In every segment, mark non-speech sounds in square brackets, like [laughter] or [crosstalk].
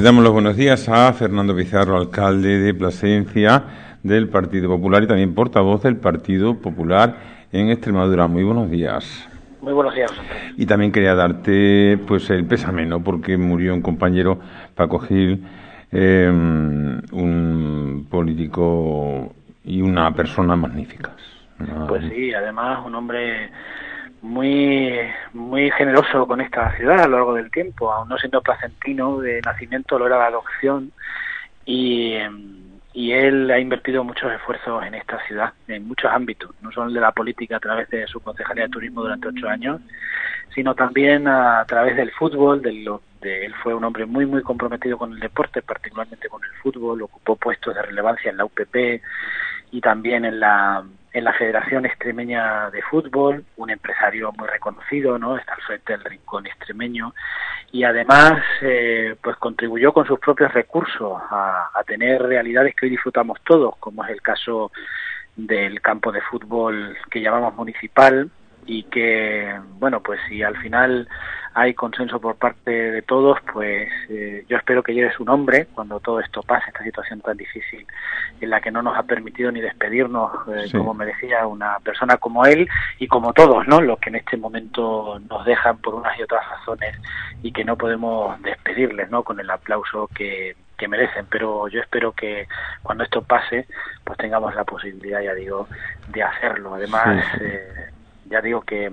Le damos los buenos días a Fernando Pizarro, alcalde de Plasencia del Partido Popular y también portavoz del Partido Popular en Extremadura. Muy buenos días. Muy buenos días. Y también quería darte pues el pésame, ¿no? Porque murió un compañero, Paco Gil, em, un político y una persona magníficas. Pues sí, además un hombre muy muy generoso con esta ciudad a lo largo del tiempo, aún no siendo placentino de nacimiento, lo era la adopción y, y él ha invertido muchos esfuerzos en esta ciudad, en muchos ámbitos, no solo de la política a través de su concejalía de turismo durante ocho años, sino también a, través del fútbol, de lo, de, él fue un hombre muy muy comprometido con el deporte, particularmente con el fútbol, ocupó puestos de relevancia en la UPP y también en la en la Federación Extremeña de Fútbol, un empresario muy reconocido, ¿no? Está al frente del rincón extremeño y además, eh, pues contribuyó con sus propios recursos a, a, tener realidades que hoy disfrutamos todos, como es el caso del campo de fútbol que llamamos municipal y que, bueno, pues si al final hay consenso por parte de todos, pues eh, yo espero que llegue su nombre cuando todo esto pase, esta situación tan difícil en la que no nos ha permitido ni despedirnos, eh, como me decía, una persona como él y como todos, ¿no? Los que en este momento nos dejan por unas y otras razones y que no podemos despedirles, ¿no? Con el aplauso que, que merecen, pero yo espero que cuando esto pase, pues tengamos la posibilidad, ya digo, de hacerlo. Además, eh, ya digo que,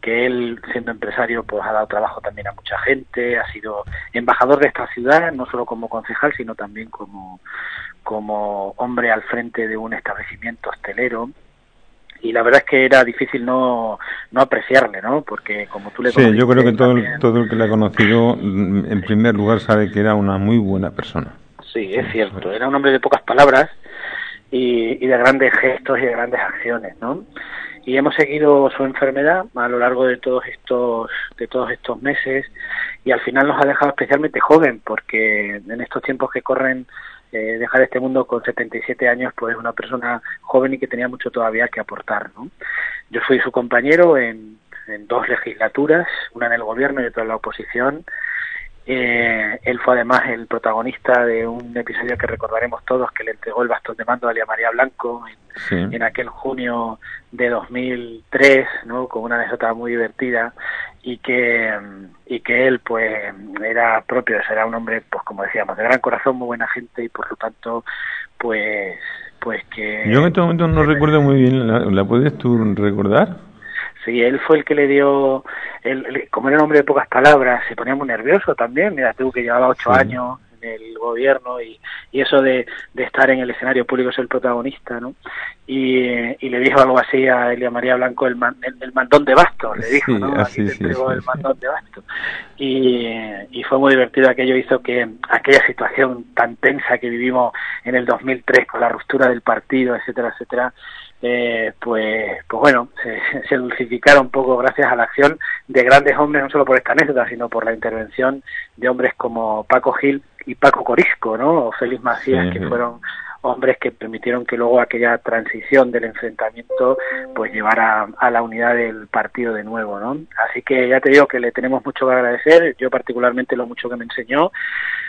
que él, siendo empresario, pues ha dado trabajo también a mucha gente, ha sido embajador de esta ciudad, no solo como concejal, sino también como, como hombre al frente de un establecimiento hostelero y la verdad es que era difícil no, no apreciarle, ¿no? Porque como tú le Sí, yo creo que todo, el, todo el que le ha conocido, en primer lugar, sabe que era una muy buena persona. Sí, es cierto. Era un hombre de pocas palabras y, y de grandes gestos y de grandes acciones, ¿no? Y hemos seguido su enfermedad a lo largo de todos estos de todos estos meses y al final nos ha dejado especialmente joven porque en estos tiempos que corren eh, dejar este mundo con 77 años pues es una persona joven y que tenía mucho todavía que aportar ¿no? yo fui su compañero en, en dos legislaturas una en el gobierno y otra en la oposición eh, él fue además el protagonista de un episodio que recordaremos todos que le entregó el bastón de mando a Lía María Blanco en, aquel junio de 2003, ¿no? Con una anécdota muy divertida y que y que él pues era propio, era un hombre pues como decíamos de gran corazón, muy buena gente y por lo tanto pues pues que yo en este momento no recuerdo muy bien, ¿la, la puedes tú recordar? Sí, él fue el que le dio, él, como era un hombre de pocas palabras, se ponía muy nervioso también, mira, tuvo que llevaba ocho años el gobierno y, y eso de, de, estar en el escenario público ser el protagonista, ¿no? Y, y, le dijo algo así a Elia María Blanco, el, man, el, el mandón de basto, le dijo, ¿no? Así, te entregó el mandón de basto. Y, y fue muy divertido, aquello hizo que aquella situación tan tensa que vivimos en el 2003 con la ruptura del partido, etcétera, etcétera, eh, pues, pues bueno, se, [laughs] se, dulcificara un poco gracias a la acción de grandes hombres, no solo por esta anécdota, sino por la intervención de hombres como Paco Gil y Paco Corisco, ¿no? O Félix Macías, sí, que fueron hombres que permitieron que luego aquella transición del enfrentamiento pues llevara a la unidad del partido de nuevo, ¿no? Así que ya te digo que le tenemos mucho que agradecer, yo particularmente lo mucho que me enseñó,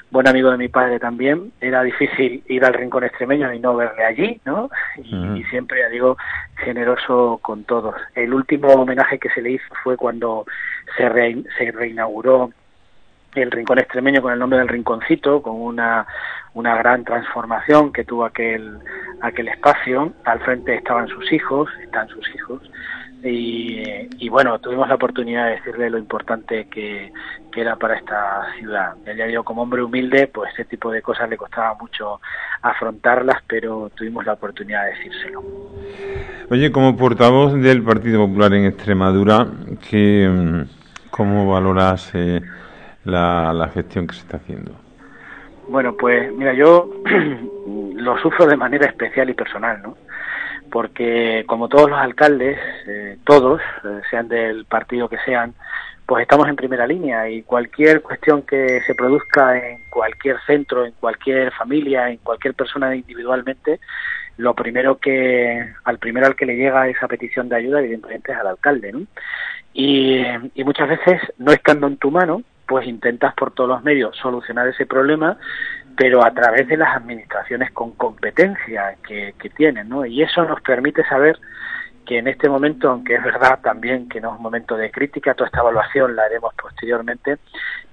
buen amigo de mi padre también, era difícil ir al rincón extremeño y no verle allí, ¿no? Y, siempre, ya digo, generoso con todos. El último homenaje que se le hizo fue cuando se, se reinauguró el Rincón Extremeño con el nombre del Rinconcito, con una, una gran transformación que tuvo aquel, aquel espacio. Al frente estaban sus hijos, están sus hijos, y, bueno, tuvimos la oportunidad de decirle lo importante que, era para esta ciudad. Él ya digo, como hombre humilde, pues este tipo de cosas le costaba mucho afrontarlas, pero tuvimos la oportunidad de decírselo. Oye, como portavoz del Partido Popular en Extremadura, ¿qué, mm, ¿cómo valoras eh, la, la gestión que se está haciendo? Bueno, pues mira, yo [clears throat] lo sufro de manera especial y personal, ¿no? porque como todos los alcaldes, eh, todos, eh, sean del partido que sean, pues estamos en primera línea y cualquier cuestión que se produzca en cualquier centro, en cualquier familia, en cualquier persona individualmente, lo primero que, al primero al que le llega esa petición de ayuda, evidentemente, es al alcalde, ¿no? Y, y muchas veces, no estando en tu mano, pues intentas por todos los medios solucionar ese problema pero a través de las administraciones con competencia que, tienen, ¿no? Y eso nos permite saber que en este momento, aunque es verdad también que no es un momento de crítica, toda esta evaluación la haremos posteriormente,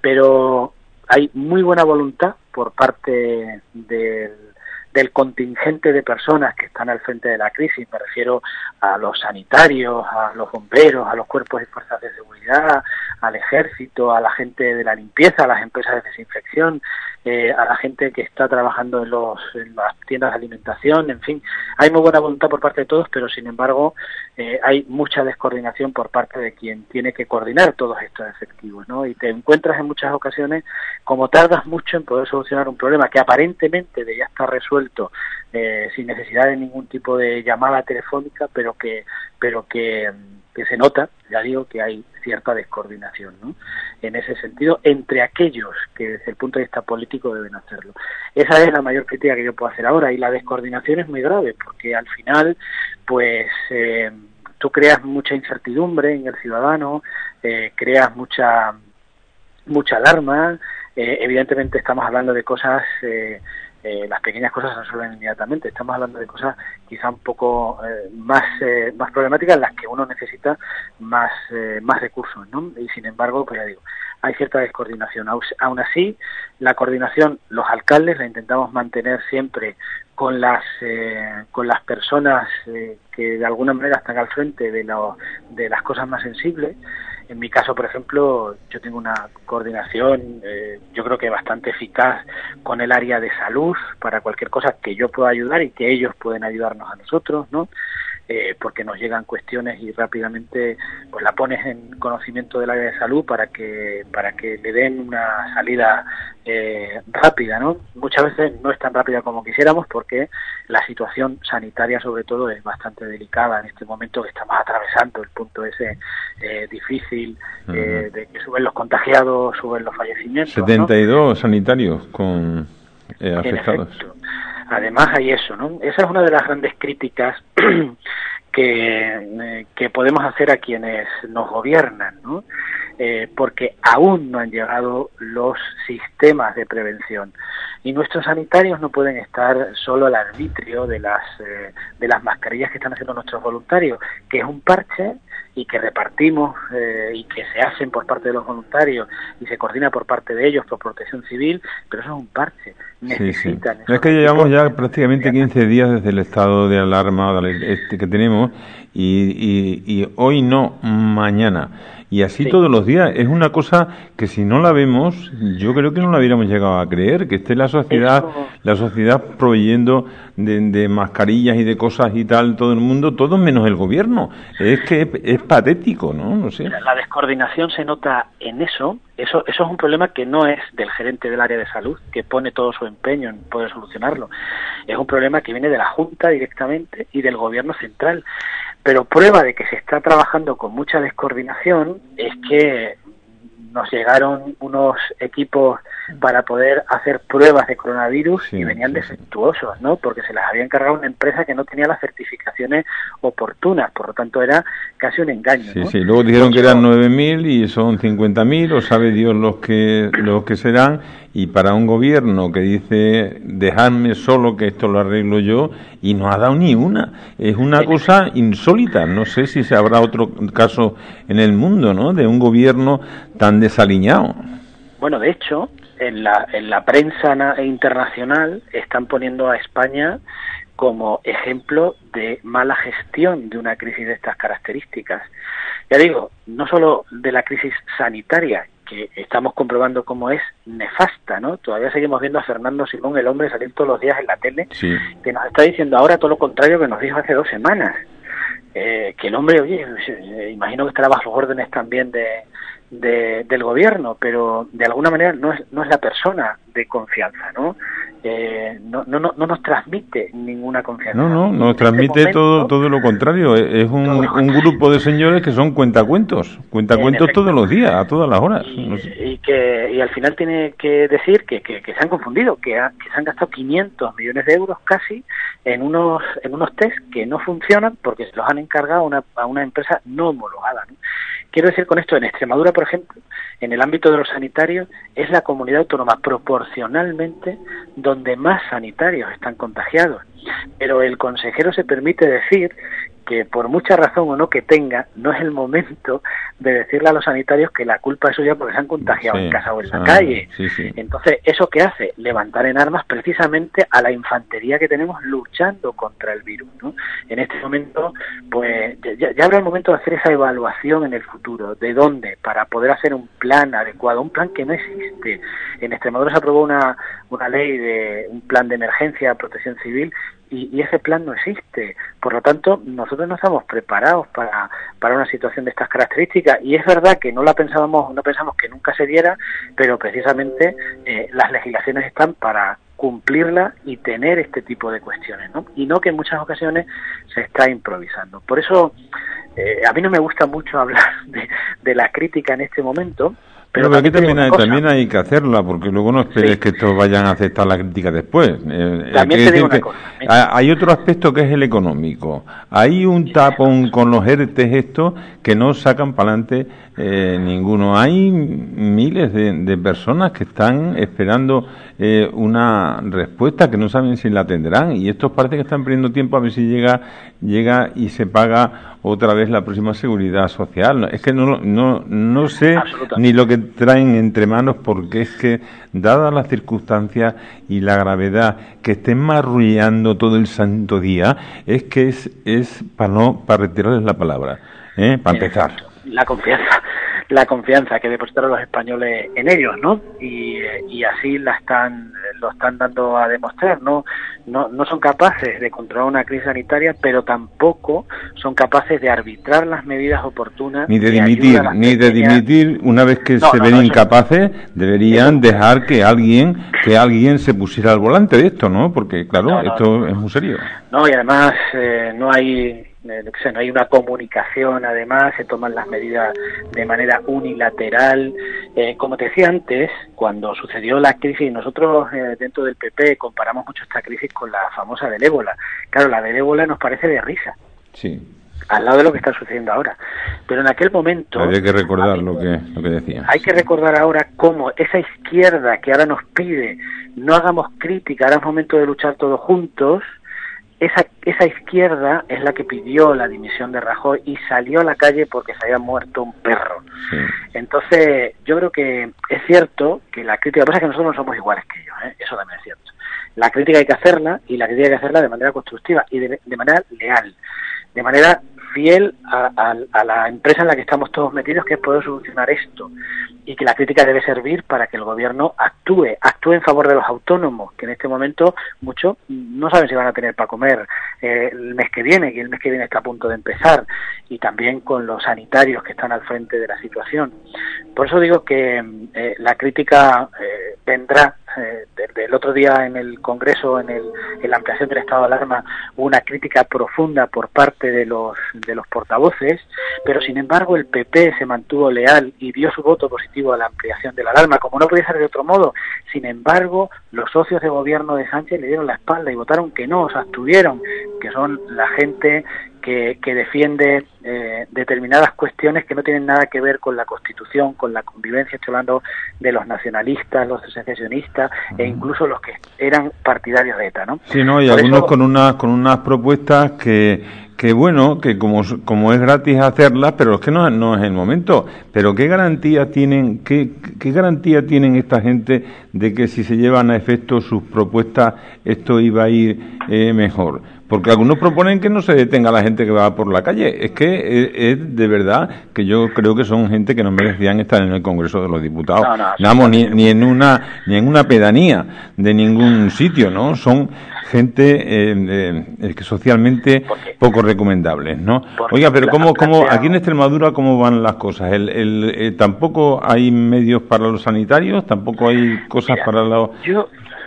pero hay muy buena voluntad por parte del, del contingente de personas que están al frente de la crisis, me refiero a los sanitarios, a los bomberos, a los cuerpos y fuerzas de seguridad, al ejército, a la gente de la limpieza, a las empresas de desinfección, eh, a la gente que está trabajando en, los, en las tiendas de alimentación, en fin, hay muy buena voluntad por parte de todos, pero sin embargo eh, hay mucha descoordinación por parte de quien tiene que coordinar todos estos efectivos, ¿no? Y te encuentras en muchas ocasiones como tardas mucho en poder solucionar un problema que aparentemente ya está resuelto eh, sin necesidad de ningún tipo de llamada telefónica, pero que, pero que que se nota, ya digo, que hay cierta descoordinación ¿no? en ese sentido entre aquellos que desde el punto de vista político deben hacerlo. Esa es la mayor crítica que yo puedo hacer ahora y la descoordinación es muy grave porque al final, pues, eh, tú creas mucha incertidumbre en el ciudadano, eh, creas mucha mucha alarma, eh, evidentemente estamos hablando de cosas eh, eh, las pequeñas cosas se resuelven inmediatamente. Estamos hablando de cosas quizá un poco eh, más eh, más problemáticas en las que uno necesita más más recursos, ¿no? Y sin embargo, pues ya digo, hay cierta descoordinación. Aún así, la coordinación, los alcaldes la intentamos mantener siempre con las con las personas que de alguna manera están al frente de, lo, de las cosas más sensibles en mi caso, por ejemplo, yo tengo una coordinación, eh, yo creo que bastante eficaz con el área de salud para cualquier cosa que yo pueda ayudar y que ellos pueden ayudarnos a nosotros, ¿no? Eh, porque nos llegan cuestiones y rápidamente pues la pones en conocimiento del área de salud para que para que le den una salida eh, rápida, ¿no? Muchas veces no es tan rápida como quisiéramos porque la situación sanitaria sobre todo es bastante delicada en este momento que estamos atravesando el punto ese eh, difícil de que suben los contagiados, suben los fallecimientos. 72 sanitarios con afectados. Además hay eso, ¿no? Esa es una de las grandes críticas [clears throat] que, eh, que podemos hacer a quienes nos gobiernan, ¿no? Eh, porque aún no han llegado los sistemas de prevención y nuestros sanitarios no pueden estar solo al arbitrio de las eh, de las mascarillas que están haciendo nuestros voluntarios, que es un parche y que repartimos eh, y que se hacen por parte de los voluntarios y se coordina por parte de ellos por protección civil, pero eso es un parche. Necesitan. Es que llevamos ya prácticamente 15 días desde el estado de alarma este que tenemos y, y, y hoy no, mañana. Y así todos los días. Es una cosa que si no la vemos, yo creo que no la hubiéramos llegado a creer, que esté la sociedad, la sociedad proveyendo de, mascarillas y de cosas y tal, todo el mundo, todo menos el gobierno. Es que es, patético, ¿no? No sé. La descoordinación se nota en eso. Eso, eso es un problema que no es del gerente del área de salud, que pone todo su empeño en poder solucionarlo. Es un problema que viene de la Junta directamente y del gobierno central. Pero prueba de que se está trabajando con mucha descoordinación es que nos llegaron unos equipos para poder hacer pruebas de coronavirus y venían defectuosos, ¿no? Porque se las había encargado una empresa que no tenía las certificaciones oportunas, por lo tanto era casi un engaño. Sí, sí, luego dijeron que eran 9.000 y son 50.000, o sabe Dios los que, los que serán, y para un gobierno que dice dejadme solo que esto lo arreglo yo, y no ha dado ni una. Es una cosa insólita, no sé si se habrá otro caso en el mundo, ¿no? De un gobierno tan desaliñado. Bueno, de hecho, en la, en la prensa internacional están poniendo a España como ejemplo de mala gestión de una crisis de estas características. Ya digo, no solo de la crisis sanitaria, que estamos comprobando cómo es nefasta, ¿no? Todavía seguimos viendo a Fernando Simón, el hombre, salir todos los días en la tele, que nos está diciendo ahora todo lo contrario que nos dijo hace dos semanas. Eh, que el hombre, oye, imagino que estará bajo órdenes también de, de, del gobierno, pero de alguna manera no es, no es la persona de confianza, ¿no? Eh, no, no, no, nos transmite ninguna confianza. No, no, nos este transmite todo, todo lo contrario. Es un, un, grupo de señores que son cuentacuentos, cuentacuentos todos los días, a todas las horas. Y, que y al final tiene que decir que, que, se han confundido, que, que se han gastado 500 millones de euros casi en unos en unos test que no funcionan porque se los han encargado a una, a una empresa no homologada. ¿no? Quiero decir con esto, en Extremadura, por ejemplo, en el ámbito de los sanitarios, es la comunidad autónoma proporcionalmente donde más sanitarios están contagiados. Pero el consejero se permite decir que por mucha razón o no que tenga, no es el momento de decirle a los sanitarios que la culpa es suya porque se han contagiado en casa o en la ah, calle. Entonces, ¿eso qué hace? Levantar en armas precisamente a la infantería que tenemos luchando contra el virus. ¿no? En este momento, pues ya, ya habrá el momento de hacer esa evaluación en el futuro. ¿De dónde? Para poder hacer un plan adecuado, un plan que no existe. En Extremadura se aprobó una, una ley de un plan de emergencia, protección civil, y, ese plan no existe. Por lo tanto, nosotros no estamos preparados para, para una situación de estas características y es verdad que no la pensábamos, no pensamos que nunca se diera, pero precisamente eh, las legislaciones están para cumplirla y tener este tipo de cuestiones, ¿no? Y no que en muchas ocasiones se está improvisando. Por eso, eh, a mí no me gusta mucho [laughs] hablar de, de la crítica en este momento, pero, aquí también hay, también hay que hacerla, porque luego no esperes que estos vayan a aceptar la crítica después. Eh, eh, hay otro aspecto que es el económico. Hay un tapón con los ERTES estos que no sacan para adelante eh, ninguno. Hay miles de, personas que están esperando una respuesta que no saben si la tendrán y estos parece que están perdiendo tiempo a ver si llega, llega y se paga otra vez la próxima seguridad social. Es que no, no, no sé ni lo que traen entre manos porque es que, dadas las circunstancias y la gravedad que estén marrullando todo el santo día, es que es, es para no, para retirarles la palabra, ¿eh? para empezar. La confianza la confianza que depositaron los españoles en ellos, ¿no? Y, y, así la están, lo están dando a demostrar, ¿no? ¿no? No son capaces de controlar una crisis sanitaria, pero tampoco son capaces de arbitrar las medidas oportunas. Ni de dimitir, ni de dimitir una vez que se ven incapaces, deberían dejar que alguien, que alguien se pusiera al volante de esto, ¿no? Porque, claro, esto es muy serio. No, y además eh, no hay eh, no hay una comunicación, además, se toman las medidas de manera unilateral. Eh, como te decía antes, cuando sucedió la crisis, nosotros eh, dentro del PP comparamos mucho esta crisis con la famosa del ébola. Claro, la del ébola nos parece de risa. Sí. Al lado de lo que está sucediendo ahora. Pero en aquel momento. Hay que recordar lo que, lo que decía. Hay que recordar ahora cómo esa izquierda que ahora nos pide no hagamos crítica, ahora es momento de luchar todos juntos esa, esa izquierda es la que pidió la dimisión de Rajoy y salió a la calle porque se había muerto un perro. Entonces, yo creo que es cierto que la crítica, lo que pasa es que nosotros no somos iguales que ellos, ¿eh? eso también es cierto. La crítica hay que hacerla y la crítica hay que hacerla de manera constructiva y de, de manera leal, de manera fiel a, la empresa en la que estamos todos metidos, que es poder solucionar esto. Y que la crítica debe servir para que el gobierno actúe, actúe en favor de los autónomos, que en este momento muchos no saben si van a tener para comer eh, el mes que viene, y el mes que viene está a punto de empezar, y también con los sanitarios que están al frente de la situación. Por eso digo que eh, la crítica eh, vendrá eh, del, otro día en el Congreso, en, el, la ampliación del estado de alarma, hubo una crítica profunda por parte de los, de los portavoces, pero sin embargo el PP se mantuvo leal y dio su voto positivo a la ampliación de la alarma, como no podía ser de otro modo. Sin embargo, los socios de gobierno de Sánchez le dieron la espalda y votaron que no, o sea, abstuvieron, que son la gente que, que defiende eh, determinadas cuestiones que no tienen nada que ver con la Constitución, con la convivencia, estoy hablando de los nacionalistas, los secesionistas e incluso los que eran partidarios de ETA, ¿no? Sí, no, y algunos con unas con unas propuestas que que bueno, que como, como es gratis hacerlas, pero es que no, no es el momento. Pero ¿qué garantía tienen, qué, qué garantía tienen esta gente de que si se llevan a efecto sus propuestas esto iba a ir eh, mejor? Porque algunos proponen que no se detenga la gente que va por la calle. Es que es, de verdad que yo creo que son gente que no merecían estar en el Congreso de los Diputados. No, ni, ni, en una ni en una pedanía de ningún sitio, ¿no? Son gente eh, eh, que socialmente poco recomendables, ¿no? Oiga, pero cómo, cómo aquí en Extremadura cómo van las cosas? El, el, eh, tampoco hay medios para los sanitarios, tampoco hay cosas para los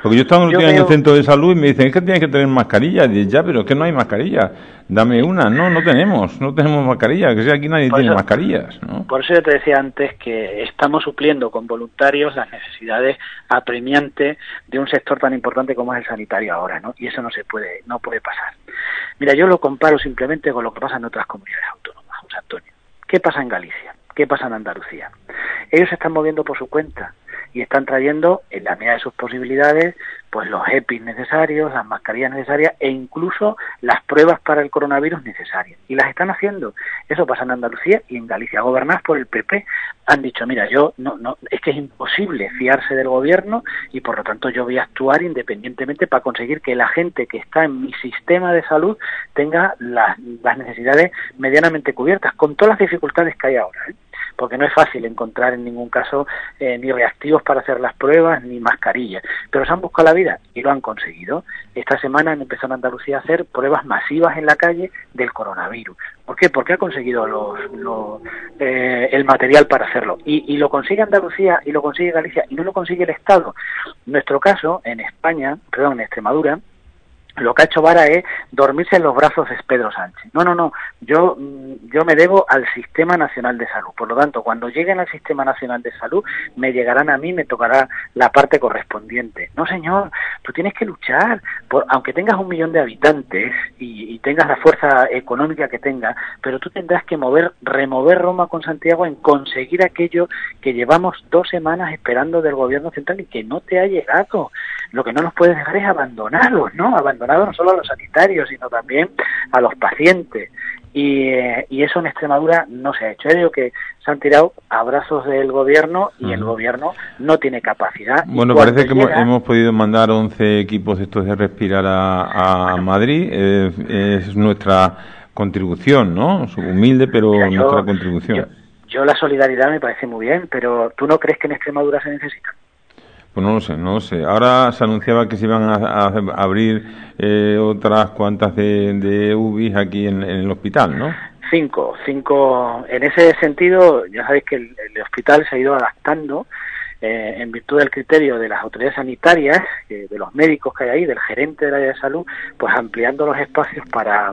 porque yo estaba en el centro de salud y me dicen, es que tienes que tener mascarilla. Y ya, pero es que no hay mascarilla. Dame una. No, no tenemos. No tenemos mascarilla. Que sea, aquí nadie tiene mascarillas. Por eso yo te decía antes que estamos supliendo con voluntarios las necesidades apremiantes de un sector tan importante como es el sanitario ahora, ¿no? Y eso no se puede, no puede pasar. Mira, yo lo comparo simplemente con lo que pasa en otras comunidades autónomas, José Antonio. ¿Qué pasa en Galicia? ¿Qué pasa en Andalucía? Ellos se están moviendo por su cuenta y están trayendo, en la medida de sus posibilidades, pues los EPIs necesarios, las mascarillas necesarias e incluso las pruebas para el coronavirus necesarias. Y las están haciendo. Eso pasa en Andalucía y en Galicia. Gobernadas por el PP han dicho, mira, yo no, no, es que es imposible fiarse del gobierno y por lo tanto yo voy a actuar independientemente para conseguir que la gente que está en mi sistema de salud tenga las, necesidades medianamente cubiertas, con todas las dificultades que hay ahora. ¿eh? Porque no es fácil encontrar en ningún caso eh, ni reactivos para hacer las pruebas ni mascarillas, pero se han buscado la vida y lo han conseguido. Esta semana han empezado en Andalucía a hacer pruebas masivas en la calle del coronavirus. ¿Por qué? Porque ha conseguido los, eh, el material para hacerlo. Y, y lo consigue Andalucía y lo consigue Galicia y no lo consigue el Estado. Nuestro caso, en España, perdón, en Extremadura, lo que ha hecho Vara es dormirse en los brazos de Pedro Sánchez. No, no, no. Yo, mm, yo me debo al Sistema Nacional de Salud. Por lo tanto, cuando lleguen al Sistema Nacional de Salud, me llegarán a mí, me tocará la parte correspondiente. No, señor, tú tienes que luchar. Por, aunque tengas un millón de habitantes y, tengas la fuerza económica que tengas, pero tú tendrás que mover, remover Roma con Santiago en conseguir aquello que llevamos dos semanas esperando del gobierno central y que no te ha llegado. Lo que no nos puedes dejar es abandonarlos, ¿no? no solo a los sanitarios, sino también a los pacientes. Y, eh, y, eso en Extremadura no se ha hecho. Yo digo que se han tirado abrazos del gobierno y el gobierno no tiene capacidad. Bueno, parece que hemos, podido mandar 11 equipos estos de respirar a, a Madrid. es nuestra contribución, ¿no? Humilde, pero nuestra contribución. yo la solidaridad me parece muy bien, pero ¿tú no crees que en Extremadura se necesita? Pues no lo sé, no lo sé. Ahora se anunciaba que se iban a, abrir eh, otras cuantas de, de UBIs aquí en, el hospital, ¿no? Cinco, cinco. En ese sentido, ya sabéis que el, hospital se ha ido adaptando eh, en virtud del criterio de las autoridades sanitarias, de los médicos que hay ahí, del gerente del área de salud, pues ampliando los espacios para,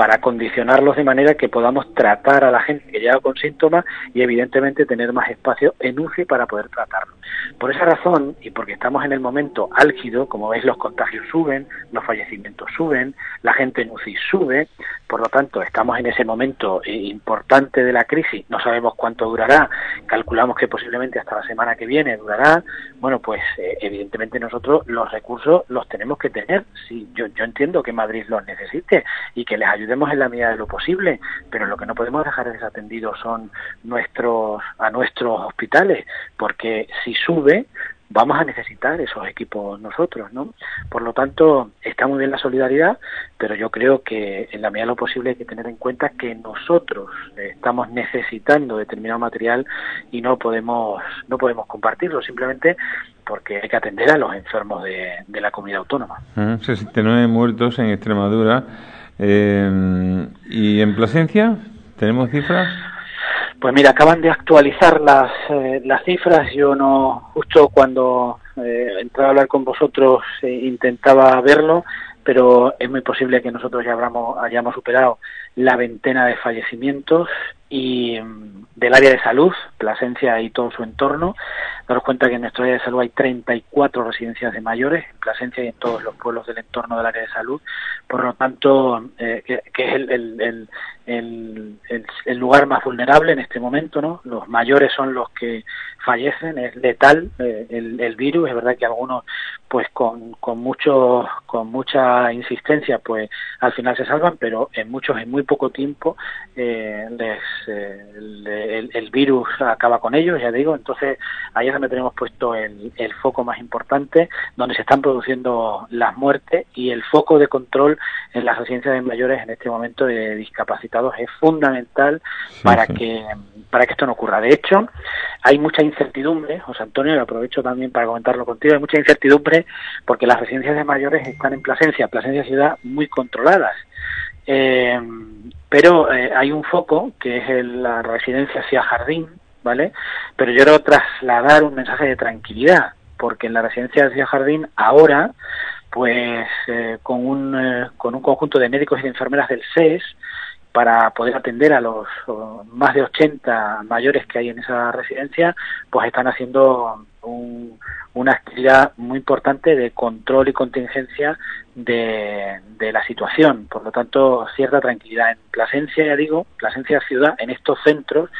para condicionarlos de manera que podamos tratar a la gente que llega con síntomas y evidentemente tener más espacio en UCI para poder tratarlo. Por esa razón y porque estamos en el momento álgido, como veis los contagios suben, los fallecimientos suben, la gente en UCI sube, por lo tanto estamos en ese momento eh, importante de la crisis, no sabemos cuánto durará, calculamos que posiblemente hasta la semana que viene durará, bueno pues eh, evidentemente nosotros los recursos los tenemos que tener, sí, yo, yo entiendo que Madrid los necesite y que les ayude en la medida de lo posible, pero lo que no podemos dejar desatendidos son nuestros a nuestros hospitales, porque si sube vamos a necesitar esos equipos nosotros, ¿no? Por lo tanto, está muy bien la solidaridad, pero yo creo que en la medida de lo posible hay que tener en cuenta que nosotros estamos necesitando determinado material y no podemos no podemos compartirlo simplemente porque hay que atender a los enfermos de, de la comunidad autónoma. 69 muertos en Extremadura eh, ¿Y en Plasencia tenemos cifras? Pues mira, acaban de actualizar las, eh, las cifras. Yo no, justo cuando eh, entraba a hablar con vosotros eh, intentaba verlo, pero es muy posible que nosotros ya hayamos superado la veintena de fallecimientos y mm, del área de salud, Plasencia y todo su entorno. Daros cuenta que en nuestro área de salud hay 34 residencias de mayores, en Plasencia y en todos los pueblos del entorno del área de salud. Por lo tanto, eh, que, es el, el, el, lugar más vulnerable en este momento, ¿no? Los mayores son los que fallecen, es letal eh, el, virus, es verdad que algunos pues con, con mucho con mucha insistencia pues al final se salvan, pero en muchos en muy poco tiempo eh, les, eh, el, virus acaba con ellos, ya digo, entonces ahí es donde tenemos puesto el, el foco más importante, donde se están produciendo las muertes y el foco de control en las residencias de mayores en este momento de discapacitados es fundamental para que para que esto no ocurra. De hecho, hay mucha incertidumbre, José Antonio, y aprovecho también para comentarlo contigo, hay mucha incertidumbre porque las residencias de mayores están en Plasencia, Plasencia ciudad, muy controladas. Eh, pero eh, hay un foco que es la residencia hacia Jardín, ¿vale? Pero yo quiero trasladar un mensaje de tranquilidad, porque en la residencia hacia Jardín ahora, pues eh, con, un, con un conjunto de médicos y de enfermeras del SES, para poder atender a los más de 80 mayores que hay en esa residencia, pues están haciendo una actividad muy importante de control y contingencia de, de, la situación. Por lo tanto, cierta tranquilidad. En Plasencia, ya digo, Plasencia Ciudad, en estos centros,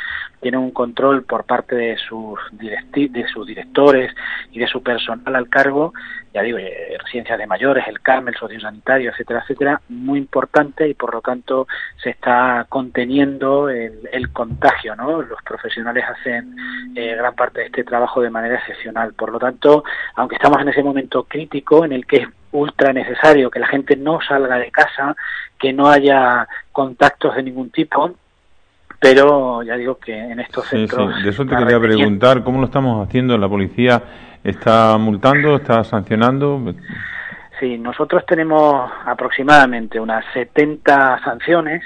tiene un control por parte de sus, de sus directores y de su personal al cargo, ya digo, eh, residencias de mayores, el Carmel, sociosanitario, etcétera, etcétera, muy importante y por lo tanto se está conteniendo el, el contagio, ¿no? Los profesionales hacen eh, gran parte de este trabajo de manera Por lo tanto, aunque estamos en ese momento crítico en el que es ultra necesario que la gente no salga de casa, que no haya contactos de ningún tipo, pero ya digo que en estos centros... Sí, de eso te quería preguntar, ¿cómo lo estamos haciendo? ¿La policía está multando, está sancionando? Sí, nosotros tenemos aproximadamente unas 70 sanciones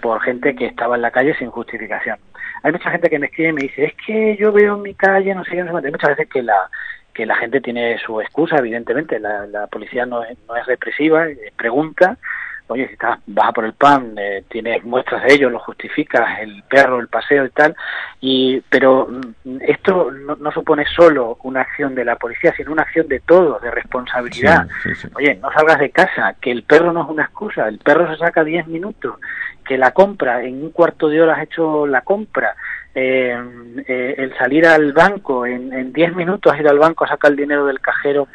por gente que estaba en la calle sin justificación. Hay mucha gente que me escribe y me dice, es que yo veo en mi calle, no sé qué, no sé Muchas veces que la, que la gente tiene su excusa, evidentemente, la, la policía no es, no es represiva, eh, pregunta, oye, si estás, vas a por el pan, eh, tienes muestras de ello, lo justificas, el perro, el paseo y tal, y, pero mm, esto no, supone solo una acción de la policía, sino una acción de todos, de responsabilidad. Oye, no salgas de casa, que el perro no es una excusa, el perro se saca 10 minutos, que la compra, en un cuarto de hora has hecho la compra, eh, eh, el salir al banco, en 10 minutos has ido al banco a sacar el dinero del cajero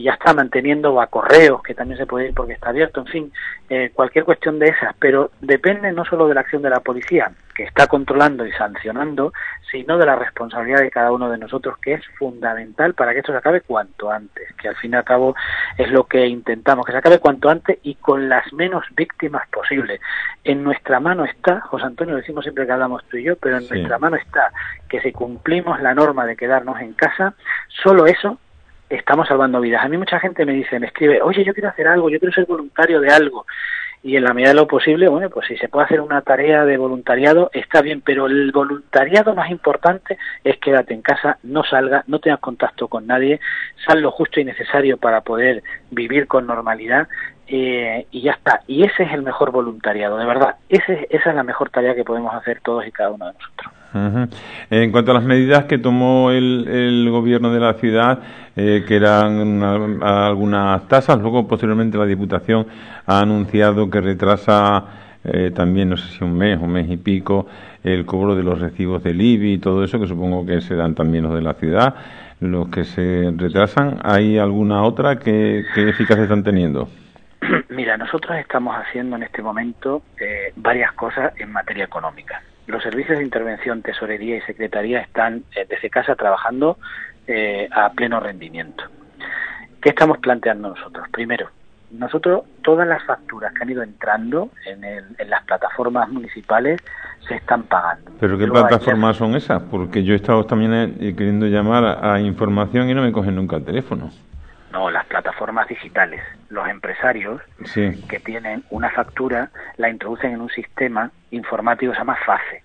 y ya está manteniendo a correos, que también se puede ir porque está abierto, en fin, eh, cualquier cuestión de esas, pero depende no solo de la acción de la policía, que está controlando y sancionando, sino de la responsabilidad de cada uno de nosotros, que es fundamental para que esto se acabe cuanto antes, que al fin y al cabo es lo que intentamos, que se acabe cuanto antes y con las menos víctimas posibles. En nuestra mano está, José Antonio, decimos siempre que hablamos tú y yo, pero en nuestra mano está que si cumplimos la norma de quedarnos en casa, solo eso estamos salvando vidas. A mí mucha gente me dice, me escribe, oye, yo quiero hacer algo, yo quiero ser voluntario de algo. Y en la medida de lo posible, bueno, pues si se puede hacer una tarea de voluntariado, está bien, pero el voluntariado más importante es quédate en casa, no salga, no tengas contacto con nadie, sal lo justo y necesario para poder vivir con normalidad eh, y ya está. Y ese es el mejor voluntariado, de verdad. Ese, esa es la mejor tarea que podemos hacer todos y cada uno de nosotros. En cuanto a las medidas que tomó el, el gobierno de la ciudad, eh, que eran algunas tasas, luego posteriormente la Diputación ha anunciado que retrasa eh, también, no sé si un mes, un mes y pico, el cobro de los recibos del IBI y todo eso, que supongo que se dan también los de la ciudad, los que se retrasan. ¿Hay alguna otra que, que eficacia están teniendo? Mira, nosotros estamos haciendo en este momento eh, varias cosas en materia económica los servicios de intervención, tesorería y secretaría están eh, desde casa trabajando eh, a pleno rendimiento. ¿Qué estamos planteando nosotros? Primero, nosotros todas las facturas que han ido entrando en, las plataformas municipales se están pagando. ¿Pero qué plataformas son esas? Porque yo he estado también eh, queriendo llamar a información y no me cogen nunca el teléfono. No, las plataformas digitales. Los empresarios que tienen una factura la introducen en un sistema informático que se llama FACE.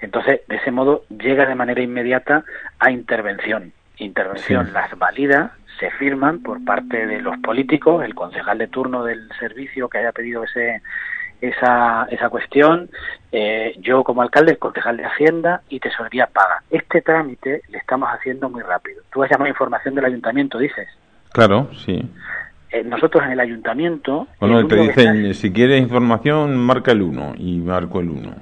Entonces, de ese modo, llega de manera inmediata a intervención. Intervención las valida, se firman por parte de los políticos, el concejal de turno del servicio que haya pedido ese esa, esa cuestión, eh, yo como alcalde, concejal de Hacienda y Tesorería paga. Este trámite le estamos haciendo muy rápido. Tú has llamado información del ayuntamiento, dices. Claro, sí. Eh, nosotros en el ayuntamiento... Bueno, te dicen, si quieres información, marca el 1 y marco el 1.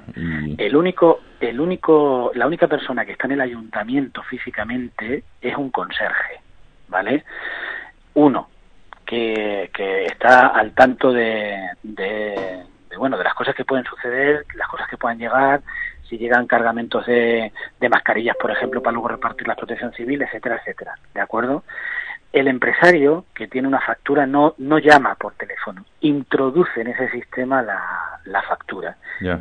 El único, el único, la única persona que está en el ayuntamiento físicamente es un conserje, ¿vale? Uno, que, que está al tanto de, de, bueno, de las cosas que pueden suceder, las cosas que puedan llegar, si llegan cargamentos de, de mascarillas, por ejemplo, para luego repartir la protección civil, etcétera, etcétera, ¿de acuerdo? el empresario que tiene una factura no, no llama por teléfono, introduce en ese sistema la, la factura.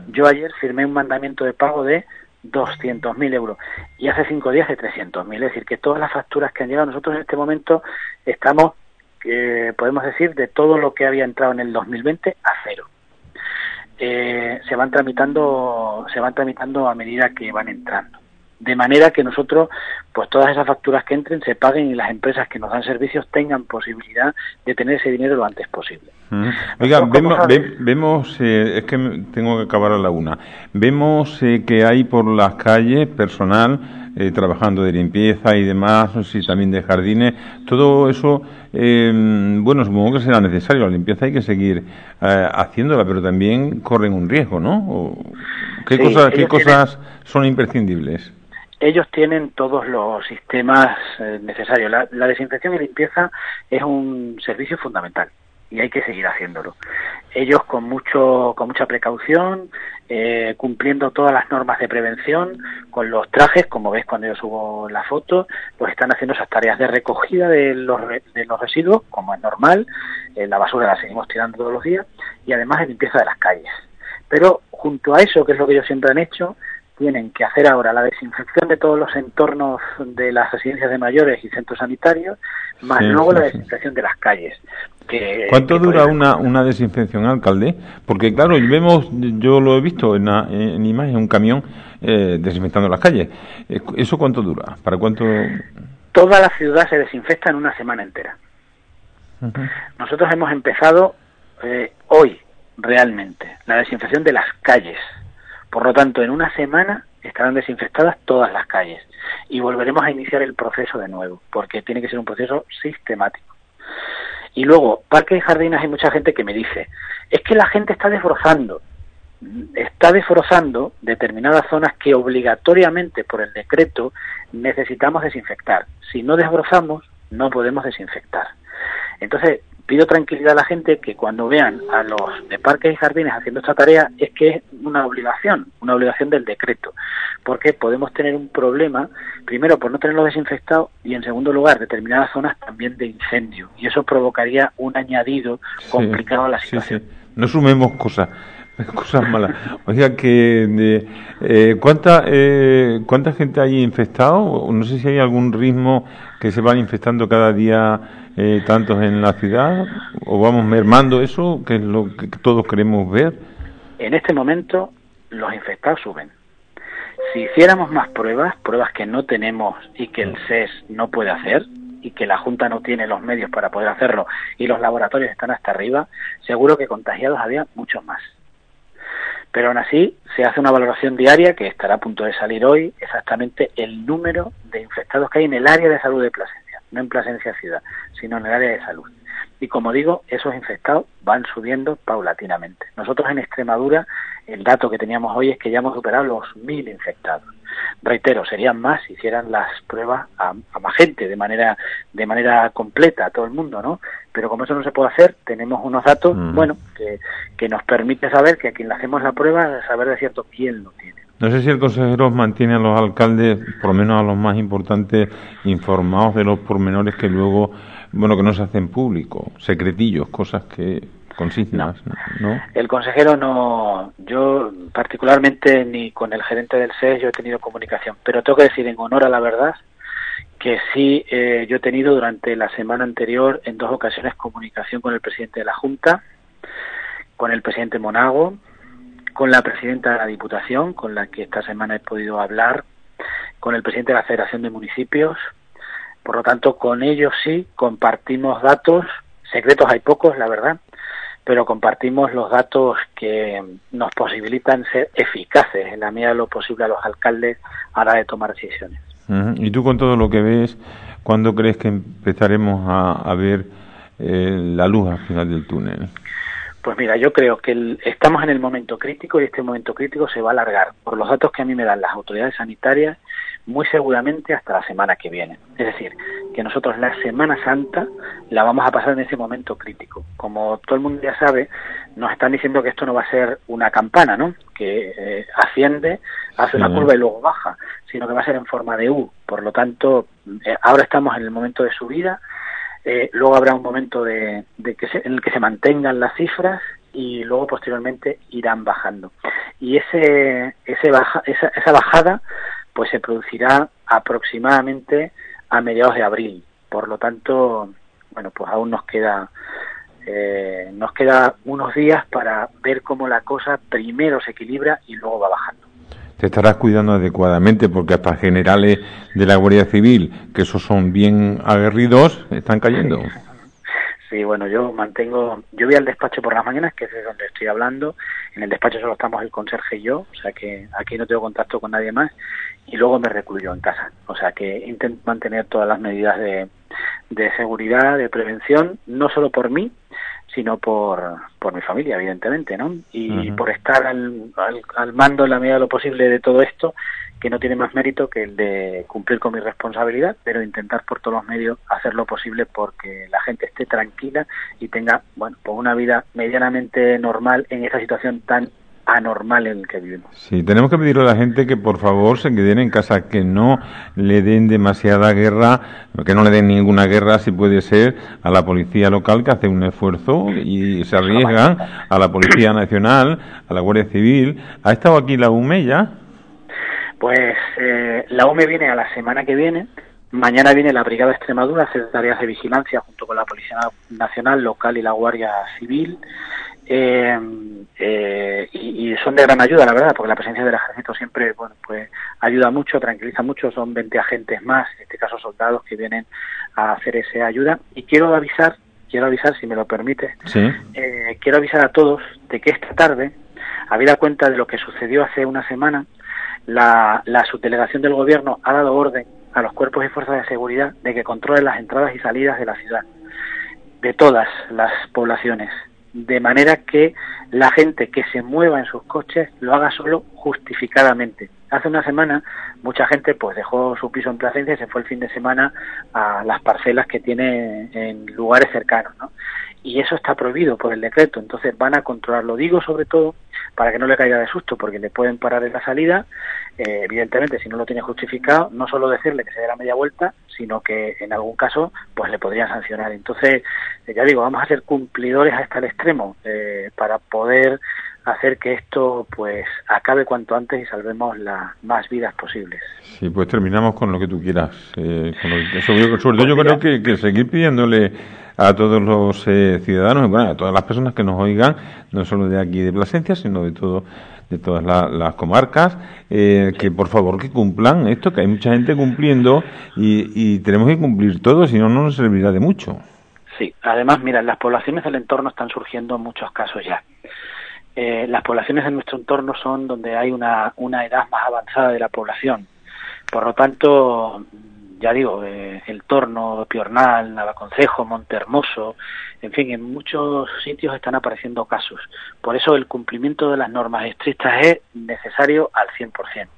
Yo ayer firmé un mandamiento de pago de 200.000 euros y hace cinco días de 300.000. Es decir, que todas las facturas que han llegado, nosotros en este momento estamos, eh, podemos decir, de todo lo que había entrado en el 2020 a cero. Eh, se van tramitando se van tramitando a medida que van entrando de manera que nosotros, pues todas esas facturas que entren se paguen y las empresas que nos dan servicios tengan posibilidad de tener ese dinero lo antes posible. Oiga, vemos, vemos eh, es que tengo que acabar a la una, vemos eh, que hay por las calles personal eh, trabajando de limpieza y demás, y también de jardines, todo eso, bueno, supongo que será necesario, la limpieza hay que seguir haciéndola, pero también corren un riesgo, ¿no? ¿Qué cosas, qué cosas son imprescindibles? ellos tienen todos los sistemas eh, necesarios. La, desinfección y limpieza es un servicio fundamental y hay que seguir haciéndolo. Ellos con mucho, con mucha precaución, eh, cumpliendo todas las normas de prevención, con los trajes, como ves cuando yo subo la foto, pues están haciendo esas tareas de recogida de los, de los residuos, como es normal, eh, la basura la seguimos tirando todos los días, y además de limpieza de las calles. Pero junto a eso, que es lo que ellos siempre han hecho, tienen que hacer ahora la desinfección de todos los entornos de las residencias de mayores y centros sanitarios, más luego la desinfección de las calles. ¿Cuánto dura una, una desinfección, alcalde? Porque claro, vemos, yo lo he visto en, en imagen, un camión eh, desinfectando las calles. ¿Eso cuánto dura? ¿Para cuánto? Toda la ciudad se desinfecta en una semana entera. Nosotros hemos empezado eh, hoy, realmente, la desinfección de las calles por lo tanto, en una semana estarán desinfectadas todas las calles y volveremos a iniciar el proceso de nuevo, porque tiene que ser un proceso sistemático. Y luego, parques y jardines hay mucha gente que me dice, es que la gente está desbrozando, está desbrozando determinadas zonas que obligatoriamente por el decreto necesitamos desinfectar. Si no desbrozamos, no podemos desinfectar. Entonces, pido tranquilidad a la gente que cuando vean a los de parques y jardines haciendo esta tarea es que es una obligación, una obligación del decreto, porque podemos tener un problema, primero por no tenerlos desinfectados y en segundo lugar determinadas zonas también de incendio y eso provocaría un añadido complicado a la situación. No sumemos cosas [laughs] cosas malas. Oiga, que eh, ¿cuánta, eh, ¿cuánta gente hay infectado? No sé si hay algún ritmo que se van infectando cada día eh, tantos en la ciudad? ¿O vamos mermando eso, que es lo que todos queremos ver? En este momento los infectados suben. Si hiciéramos más pruebas, pruebas que no tenemos y que el SES no puede hacer, y que la Junta no tiene los medios para poder hacerlo y los laboratorios están hasta arriba, seguro que contagiados había muchos más. Pero aún así se hace una valoración diaria que estará a punto de salir hoy, exactamente el número de infectados que hay en el área de salud de Plasencia no en Plasencia ciudad, sino en el área de salud. Y como digo, esos infectados van subiendo paulatinamente. Nosotros en Extremadura, el dato que teníamos hoy es que ya hemos superado los mil infectados. Reitero, serían más si hicieran las pruebas a, más gente, de manera, de manera completa, a todo el mundo, ¿no? Pero como eso no se puede hacer, tenemos unos datos, bueno, que, que nos permite saber que a quien le hacemos la prueba, saber de cierto quién lo tiene. No sé si el consejero mantiene a los alcaldes, por lo menos a los más importantes, informados de los pormenores que luego, bueno, que no se hacen públicos, secretillos, cosas que consignas, no. El consejero no, yo particularmente ni con el gerente del SES yo he tenido comunicación, pero tengo que decir en honor a la verdad que sí eh, yo he tenido durante la semana anterior en dos ocasiones comunicación con el presidente de la Junta, con el presidente Monago, con la presidenta de la Diputación, con la que esta semana he podido hablar, con el presidente de la Federación de Municipios. Por lo tanto, con ellos sí compartimos datos, secretos hay pocos, la verdad, pero compartimos los datos que nos posibilitan ser eficaces en la medida de lo posible a los alcaldes a la hora de tomar decisiones. Y tú con todo lo que ves, ¿cuándo crees que empezaremos a, ver eh, la luz al final del túnel? Pues mira, yo creo que estamos en el momento crítico y este momento crítico se va a alargar. Por los datos que a mí me dan las autoridades sanitarias, muy seguramente hasta la semana que viene. Es decir, que nosotros la Semana Santa la vamos a pasar en ese momento crítico. Como todo el mundo ya sabe, nos están diciendo que esto no va a ser una campana, ¿no? Que eh, asciende, hace una curva y luego baja, sino que va a ser en forma de U. Por lo tanto, eh, ahora estamos en el momento de subida, eh, luego habrá un momento de, que en el que se mantengan las cifras y luego posteriormente irán bajando. Y ese, baja, esa, esa bajada pues se producirá aproximadamente a mediados de abril. Por lo tanto, bueno, pues aún nos queda eh, nos queda unos días para ver cómo la cosa primero se equilibra y luego va bajando. Te estarás cuidando adecuadamente porque hasta generales de la Guardia Civil, que esos son bien aguerridos, están cayendo. Sí, bueno, yo mantengo, yo voy al despacho por las mañanas, que es de donde estoy hablando. En el despacho solo estamos el conserje y yo, o sea que aquí no tengo contacto con nadie más. Y luego me recluyo en casa, o sea que intento mantener todas las medidas de, de seguridad, de prevención, no solo por mí, sino por, por mi familia, evidentemente, ¿no? Y por estar al, al, al, mando en la medida de lo posible de todo esto que no tiene más mérito que el de cumplir con mi responsabilidad, pero intentar por todos los medios hacer lo posible porque la gente esté tranquila y tenga, bueno, pues una vida medianamente normal en esa situación tan anormal en el que vivimos. Sí, tenemos que pedirle a la gente que por favor se queden en casa, que no le den demasiada guerra, que no le den ninguna guerra, si puede ser, a la policía local que hace un esfuerzo y se arriesga, a la Policía Nacional, a la Guardia Civil. ¿Ha estado aquí la UME ya? Pues eh, la OME viene a la semana que viene. Mañana viene la Brigada Extremadura a hacer tareas de vigilancia junto con la Policía Nacional Local y la Guardia Civil. Eh, eh, y, son de gran ayuda, la verdad, porque la presencia del ejército siempre, bueno, pues ayuda mucho, tranquiliza mucho. Son 20 agentes más, en este caso soldados, que vienen a hacer esa ayuda. Y quiero avisar, quiero avisar, si me lo permite, quiero avisar a todos de que esta tarde, habida cuenta de lo que sucedió hace una semana, la, subdelegación del gobierno ha dado orden a los cuerpos y fuerzas de seguridad de que controlen las entradas y salidas de la ciudad, de todas las poblaciones, de manera que la gente que se mueva en sus coches lo haga solo justificadamente. Hace una semana mucha gente pues dejó su piso en Plasencia y se fue el fin de semana a las parcelas que tiene en lugares cercanos, ¿no? Y eso está prohibido por el decreto, entonces van a controlarlo. Digo sobre todo para que no le caiga de susto, porque le pueden parar en la salida. Eh, evidentemente, si no lo tiene justificado, no solo decirle que se dé la media vuelta, sino que en algún caso, pues le podrían sancionar. Entonces, eh, ya digo, vamos a ser cumplidores hasta el extremo eh, para poder hacer que esto pues acabe cuanto antes y salvemos las más vidas posibles. Sí, pues terminamos con lo que tú quieras. Eh, sobre todo yo creo que, que seguir pidiéndole a todos los eh, ciudadanos, bueno, a todas las personas que nos oigan, no solo de aquí de Plasencia, sino de todo de todas las comarcas, eh, que por favor que cumplan esto, que hay mucha gente cumpliendo y, tenemos que cumplir todo, si no, no nos servirá de mucho. Sí, además, mira, las poblaciones del entorno están surgiendo muchos casos ya. Eh, las poblaciones de nuestro entorno son donde hay una, una edad más avanzada de la población. Por lo tanto, ya digo, eh, El Torno, Piornal, Navaconcejo, Montehermoso, en fin, en muchos sitios están apareciendo casos. Por eso el cumplimiento de las normas estrictas es necesario al 100%.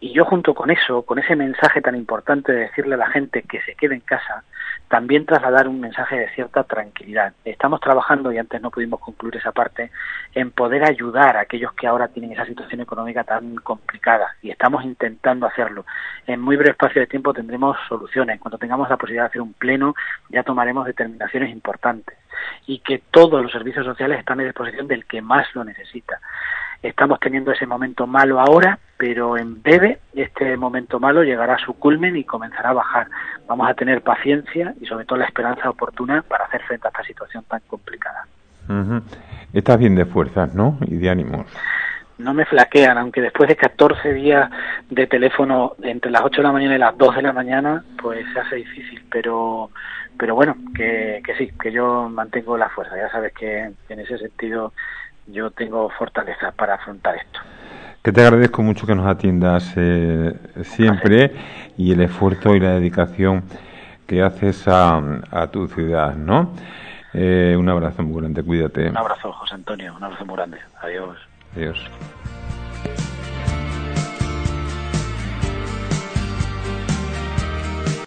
Y yo junto con eso, con ese mensaje tan importante de decirle a la gente que se quede en casa, también trasladar un mensaje de cierta tranquilidad. Estamos trabajando, y antes no pudimos concluir esa parte, en poder ayudar a aquellos que ahora tienen esa situación económica tan complicada, y estamos intentando hacerlo. En muy breve espacio de tiempo tendremos soluciones. Cuando tengamos la posibilidad de hacer un pleno, ya tomaremos determinaciones importantes. Y que todos los servicios sociales están a disposición del que más lo necesita. Estamos teniendo ese momento malo ahora, pero en breve este momento malo llegará a su culmen y comenzará a bajar. Vamos a tener paciencia y sobre todo la esperanza oportuna para hacer frente a esta situación tan complicada. Estás bien de fuerzas, ¿no? Y de ánimos. no me flaquean, aunque después de 14 días de teléfono entre las 8 de la mañana y las 2 de la mañana, pues se hace difícil, pero pero bueno, que, que sí, que yo mantengo la fuerza, ya sabes que en ese sentido yo tengo fortaleza para afrontar esto. Que te agradezco mucho que nos atiendas eh, siempre y el esfuerzo y la dedicación que haces a, a tu ciudad, ¿no? Eh, un abrazo muy grande, cuídate. Un abrazo, José Antonio, un abrazo muy grande. Adiós. Adiós.